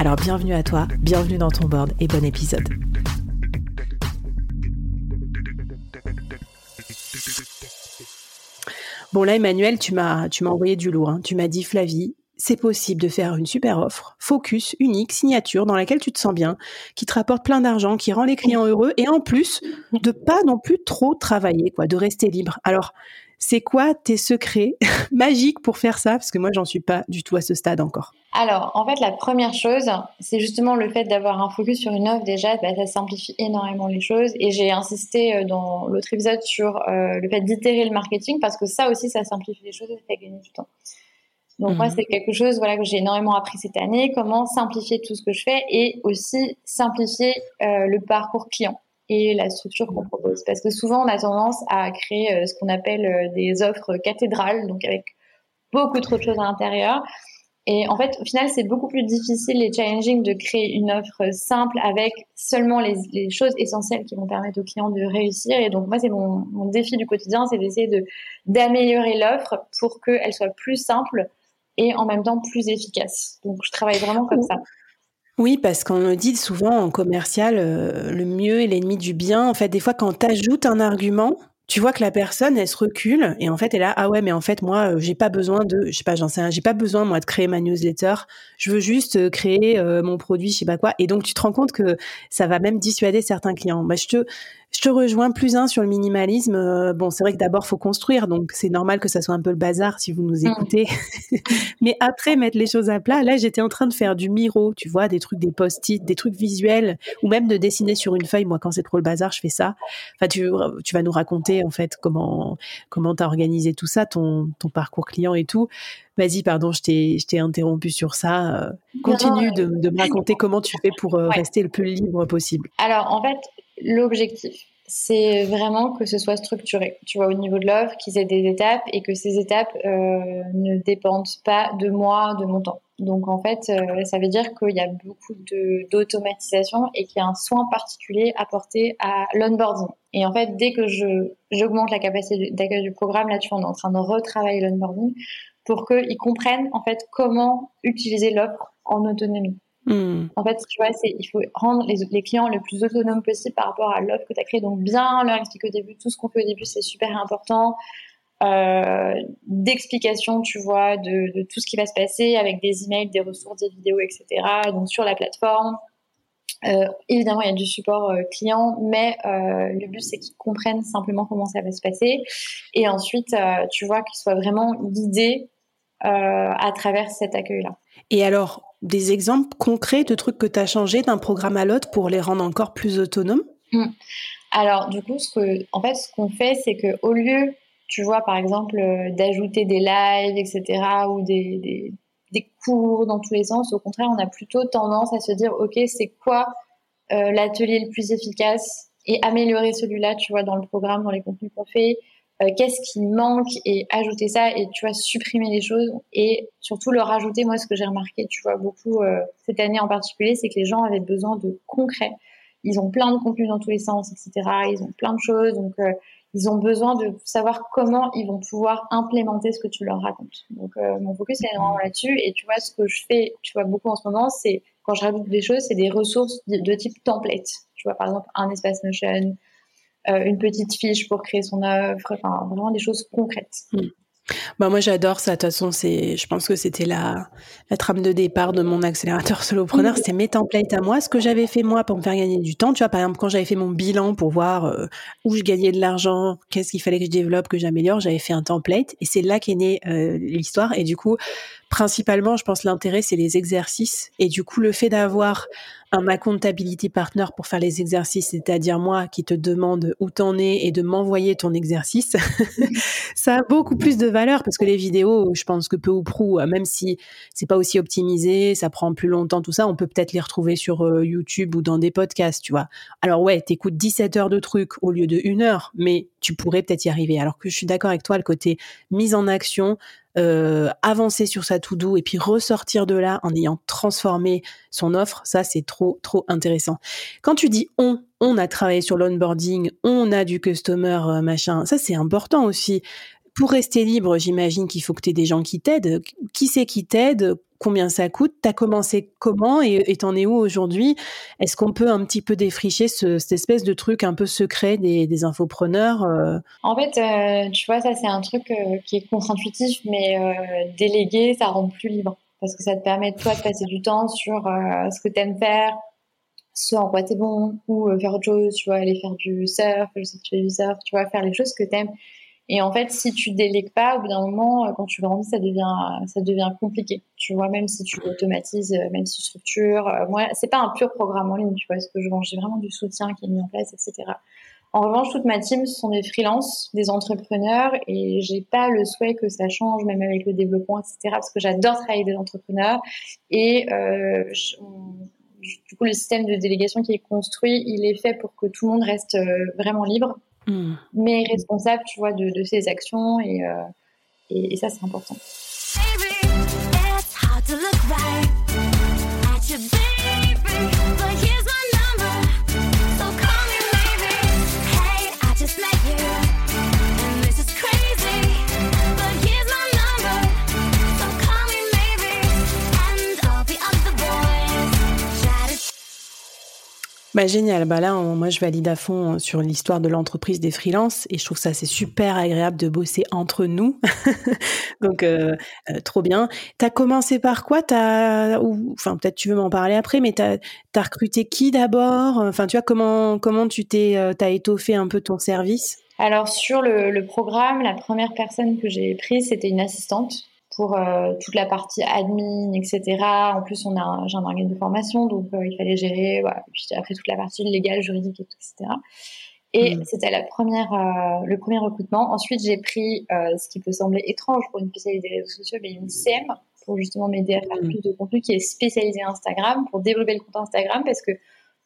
Alors bienvenue à toi, bienvenue dans ton board et bon épisode. Bon là Emmanuel, tu m'as tu m'as envoyé du lourd. Hein. Tu m'as dit Flavie, c'est possible de faire une super offre, focus, unique, signature, dans laquelle tu te sens bien, qui te rapporte plein d'argent, qui rend les clients heureux, et en plus de pas non plus trop travailler, quoi, de rester libre. Alors, c'est quoi tes secrets magiques pour faire ça? Parce que moi, j'en suis pas du tout à ce stade encore. Alors, en fait, la première chose, c'est justement le fait d'avoir un focus sur une offre. Déjà, bah, ça simplifie énormément les choses. Et j'ai insisté euh, dans l'autre épisode sur euh, le fait d'itérer le marketing parce que ça aussi, ça simplifie les choses et ça fait gagner du temps. Donc moi, mhm. c'est quelque chose voilà que j'ai énormément appris cette année, comment simplifier tout ce que je fais et aussi simplifier euh, le parcours client et la structure qu'on propose. Parce que souvent, on a tendance à créer euh, ce qu'on appelle euh, des offres cathédrales, donc avec beaucoup trop de choses à l'intérieur. Et en fait, au final, c'est beaucoup plus difficile et challenging de créer une offre simple avec seulement les, les choses essentielles qui vont permettre aux clients de réussir. Et donc, moi, c'est mon, mon défi du quotidien, c'est d'essayer de d'améliorer l'offre pour qu'elle soit plus simple et en même temps plus efficace. Donc je travaille vraiment comme ça. Oui, parce qu'on me dit souvent en commercial, euh, le mieux est l'ennemi du bien. En fait, des fois, quand tu ajoutes un argument, tu vois que la personne, elle se recule et en fait, elle a ah ouais, mais en fait, moi, euh, j'ai pas besoin de, je sais pas, j'en sais j'ai pas besoin moi de créer ma newsletter. Je veux juste euh, créer mon produit, je sais pas quoi. Et donc, tu te rends compte que ça va même dissuader certains clients. Je te rejoins plus un sur le minimalisme. Euh, bon, c'est vrai que d'abord, faut construire, donc c'est normal que ça soit un peu le bazar si vous nous mm. écoutez. Mais après, mettre les choses à plat, là, j'étais en train de faire du miro, tu vois, des trucs, des post-it, des trucs visuels, ou même de dessiner sur une feuille. Moi, quand c'est trop le bazar, je fais ça. Enfin, tu, tu vas nous raconter, en fait, comment comment t'as organisé tout ça, ton, ton parcours client et tout. Vas-y, pardon, je t'ai interrompu sur ça. Euh, continue de, de, me raconter comment tu fais pour euh, rester le plus libre possible. Alors, en fait, l'objectif, c'est vraiment que ce soit structuré, tu vois, au niveau de l'offre, qu'ils aient des étapes et que ces étapes euh, ne dépendent pas de moi, de mon temps. Donc en fait, euh, ça veut dire qu'il y a beaucoup d'automatisation et qu'il y a un soin particulier apporté à l'onboarding. Et en fait, dès que j'augmente la capacité d'accueil du programme, là, tu vois, on est en train de retravailler l'onboarding pour qu'ils comprennent en fait comment utiliser l'offre en autonomie. Hmm. En fait, tu vois, il faut rendre les, clients le plus autonomes possible par rapport à l'offre que tu as créée. Donc, bien leur expliquer au début tout ce qu'on fait au début, c'est super important. Euh, d'explication, tu vois, de, tout ce qui va se passer avec des emails, des ressources, des vidéos, etc. Donc, sur la plateforme. Euh, évidemment, il y a du support euh, client, mais le but, c'est qu'ils comprennent simplement comment ça va se passer. Et ensuite, tu vois, qu'ils soient vraiment guidés à travers cet accueil-là. Et alors, des exemples concrets de trucs que tu as changé d'un programme à l'autre pour les rendre encore plus autonomes? Mmh. Alors, du coup, ce que, en fait, ce qu'on fait, c'est que au lieu, tu vois, par exemple, euh, d'ajouter des lives, etc., ou des, des, cours dans tous les sens, au contraire, on a plutôt tendance à se dire, OK, c'est quoi euh, l'atelier le plus efficace et améliorer celui-là, tu vois, dans le programme, dans les contenus qu'on fait, qu'est-ce qui manque et ajouter ça et tu vois supprimer les choses et surtout leur rajouter. Moi ce que j'ai remarqué tu vois beaucoup euh, cette année en particulier c'est que les gens avaient besoin de concret. Ils ont plein de contenus dans tous les sens etc ils ont plein de choses. Donc euh, ils ont besoin de savoir comment ils vont pouvoir implémenter ce que tu leur racontes. Donc mon focus est vraiment là-dessus. Et tu vois ce que je fais tu vois beaucoup en ce moment c'est quand je rajoute des choses c'est des ressources de, de type template. Tu vois par exemple un espace Notion euh, une petite fiche pour créer son œuvre, enfin vraiment des choses concrètes. Hmm. Bah moi j'adore ça. De toute façon, c'est, je pense que c'était la, la trame de départ de mon accélérateur solopreneur. C'est mes templates à moi, ce que j'avais fait moi pour me faire gagner du temps. Tu vois, par exemple, quand j'avais fait mon bilan pour voir euh, où je gagnais de l'argent, qu'est-ce qu'il fallait que je développe, que j'améliore, j'avais fait un template et c'est là qu'est née euh, l'histoire. Et du coup, principalement, je pense l'intérêt c'est les exercices et du coup le fait d'avoir un accountability partner pour faire les exercices, c'est-à-dire moi qui te demande où t'en es et de m'envoyer ton exercice, ça a beaucoup plus de valeur parce que les vidéos, je pense que peu ou prou, même si c'est pas aussi optimisé, ça prend plus longtemps, tout ça, on peut peut-être les retrouver sur euh, YouTube ou dans des podcasts, tu vois. Alors ouais, t'écoutes 17 heures de trucs au lieu de une heure, mais tu pourrais peut-être y arriver. Alors que je suis d'accord avec toi, le côté mise en action, euh, avancer sur sa to-do et puis ressortir de là en ayant transformé son offre, ça c'est trop trop intéressant. Quand tu dis on, on a travaillé sur l'onboarding, on a du customer euh, machin, ça c'est important aussi. Pour rester libre, j'imagine qu'il faut que tu aies des gens qui t'aident. Qui c'est qui t'aide? Combien ça coûte, t'as commencé comment et t'en es où aujourd'hui? Est-ce qu'on peut un petit peu défricher ce, cette espèce de truc un peu secret des, des infopreneurs euh? En fait, euh, tu vois, ça c'est un truc euh, qui est contre-intuitif, mais déléguer, ça rend plus libre. Parce que ça te permet, toi, de passer du temps sur ce que tu aimes faire, ce en quoi tu es bon, ou faire autre chose, tu vois, aller faire du surf, je sais que tu fais du surf, tu vois, faire les choses que tu aimes. Et en fait, si tu délègues pas, au bout d'un moment, euh, quand tu grandis, ça devient, ça devient compliqué. Tu vois, même si tu automatises, euh, même si tu structures. Euh, moi, c'est pas un pur programme en ligne, tu vois, ce que je vends. J'ai vraiment du soutien qui est mis en place, etc. En revanche, toute ma team, ce sont des freelances, des entrepreneurs, et j'ai pas le souhait que ça change, même avec le développement, etc. Parce que j'adore travailler avec des entrepreneurs. Et du coup, le système de délégation qui est construit, il est fait pour que tout le monde reste vraiment libre Hmm. mais responsable, tu vois, de, de ses actions et, euh, et, et ça, c'est important. Bah, génial. Bah là, moi, je valide à fond euh, sur l'histoire de l'entreprise des freelances et je trouve ça c'est super agréable de bosser entre nous. Donc, euh, euh, trop bien. T'as commencé par quoi? T'as, enfin, peut-être tu veux m'en parler après, mais t'as as recruté qui d'abord? Enfin, tu vois comment comment tu t'es t'as étoffé un peu ton service? Alors sur le programme, la première personne que j'ai prise, c'était une assistante pour euh, toute la partie admin, etc. En plus, on a j'ai un organisme de formation, donc euh, il fallait gérer. Voilà. Puis après toute la partie légale, juridique, etc. Et mm. c'était la première, euh, le premier recrutement. Ensuite, j'ai pris ce qui peut sembler étrange pour une spécialité des réseaux sociaux, mais une CM pour justement m'aider à faire mm. plus de contenu qui est spécialisé Instagram pour développer le compte Instagram parce que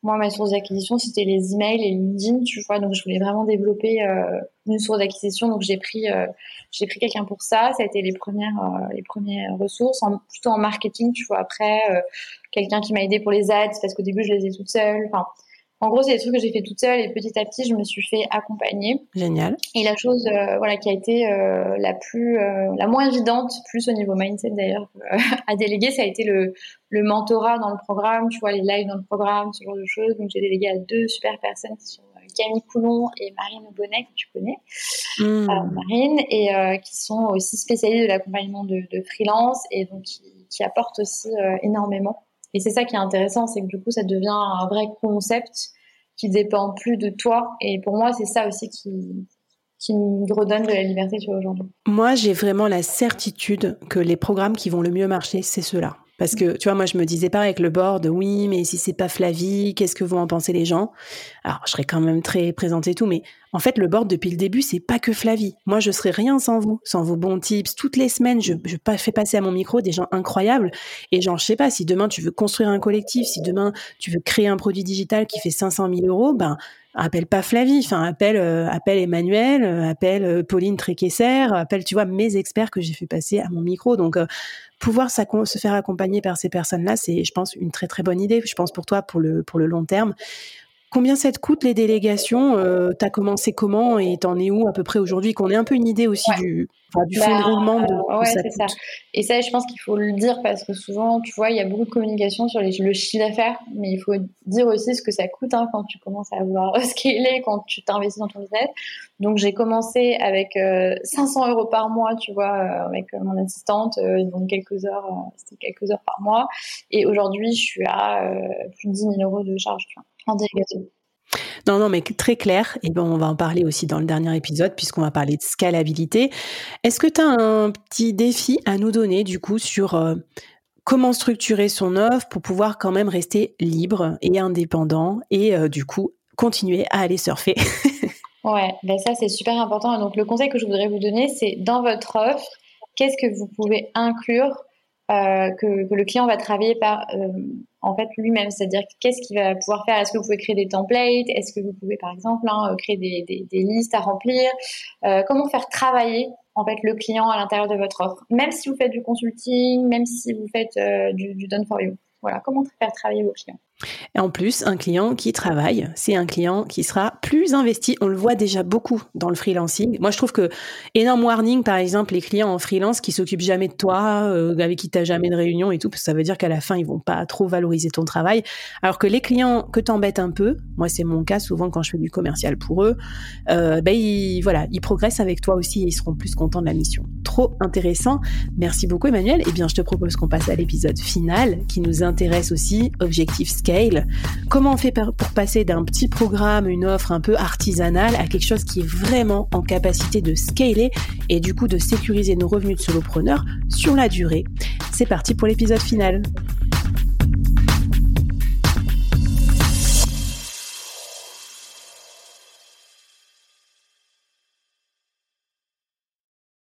moi, ma source d'acquisition, c'était les emails et LinkedIn, tu vois. Donc, je voulais vraiment développer euh, une source d'acquisition. Donc, j'ai pris, euh, j'ai pris quelqu'un pour ça. Ça a été les premières, euh, les premières ressources, en, plutôt en marketing, tu vois. Après, quelqu'un qui m'a aidé pour les ads parce qu'au début, je les ai toute seule. Enfin, en gros, c'est des trucs que j'ai fait toute seule et petit à petit, je me suis fait accompagner. Génial. Et la chose, euh, voilà, qui a été euh, la plus, euh, la moins évidente, plus au niveau mindset d'ailleurs, à déléguer, ça a été le, le mentorat dans le programme, tu vois, les lives dans le programme, ce genre de choses. Donc, j'ai délégué à deux super personnes qui sont Camille Coulon et Marine Bonnet, que tu connais, mmh. Marine, et qui sont aussi spécialisées de l'accompagnement de, de, freelance et donc qui, qui apportent aussi énormément. Et c'est ça qui est intéressant, c'est que du coup, ça devient un vrai concept qui dépend plus de toi. Et pour moi, c'est ça aussi qui, qui me redonne de la liberté aujourd'hui. Moi, j'ai vraiment la certitude que les programmes qui vont le mieux marcher, c'est ceux-là. Parce que, tu vois, moi, je me disais pas avec le board, oui, mais si c'est pas Flavie, qu'est-ce que vont en penser les gens? Alors, je serais quand même très présente et tout, mais en fait, le board, depuis le début, c'est pas que Flavie. Moi, je serais rien sans vous, sans vos bons tips. Toutes les semaines, je, fais passer à mon micro des gens incroyables. Et genre, je sais pas, si demain tu veux construire un collectif, si demain tu veux créer un produit digital qui fait 500 000 euros, ben, appelle pas Flavie, enfin appelle euh, appelle Emmanuel, euh, appelle euh, Pauline Tréquesser, appelle tu vois mes experts que j'ai fait passer à mon micro. Donc pouvoir se faire accompagner par ces personnes-là, c'est je pense une très très bonne idée. Je pense pour toi pour le pour le long terme. Combien ça te coûte les délégations? Tu T'as commencé comment et t'en es où à peu près aujourd'hui? Qu'on ait un peu une idée aussi du du fond de bah, roulement de, ouais, c'est ça. Et ça, je pense qu'il faut le dire parce que souvent, tu vois, il y a beaucoup de communication sur les, le chiffre d'affaires, mais il faut dire aussi ce que ça coûte hein, quand tu commences à vouloir scaler, quand tu t'investis dans ton business. Donc, j'ai commencé avec 500 euros par mois, tu vois, avec mon assistante, donc quelques heures, c'était quelques heures par mois. Et aujourd'hui, je suis à plus de 10 000 euros de charge, tu vois, en délégation. Non, non, mais très clair. Et on va en parler aussi dans le dernier épisode, puisqu'on va parler de scalabilité. Est-ce que tu as un petit défi à nous donner, du coup, sur euh, comment structurer son offre pour pouvoir quand même rester libre et indépendant et, euh, du coup, continuer à aller surfer? Ouais, ben ça, c'est super important. Donc, le conseil que je voudrais vous donner, c'est dans votre offre, qu'est-ce que vous pouvez inclure euh, que, le client va travailler par en fait lui-même, c'est-à-dire qu'est-ce qu'il va pouvoir faire? Est-ce que vous pouvez créer des templates? Est-ce que vous pouvez par exemple hein, créer des, listes à remplir? Euh, Comment faire travailler en fait le client à l'intérieur de votre offre? Même si vous faites du consulting, même si vous faites du, du done for you. Voilà, comment faire travailler vos clients? Et en plus, un client qui travaille, c'est un client qui sera plus investi. On le voit déjà beaucoup dans le freelancing. Moi, je trouve que énorme warning, par exemple, les clients en freelance qui s'occupent jamais de toi, euh, avec qui tu n'as jamais de réunion et tout, parce que ça veut dire qu'à la fin, ils vont pas trop valoriser ton travail. Alors que les clients que t'embêtent un peu, moi, c'est mon cas souvent quand je fais du commercial pour eux, euh, ben, ils, voilà, ils progressent avec toi aussi et ils seront plus contents de la mission. Trop intéressant. Merci beaucoup, Emmanuel. Eh bien, je te propose qu'on passe à l'épisode final qui nous intéresse aussi, objectif Comment on fait pour passer d'un petit programme, une offre un peu artisanale à quelque chose qui est vraiment en capacité de scaler et du coup de sécuriser nos revenus de solopreneur sur la durée C'est parti pour l'épisode final.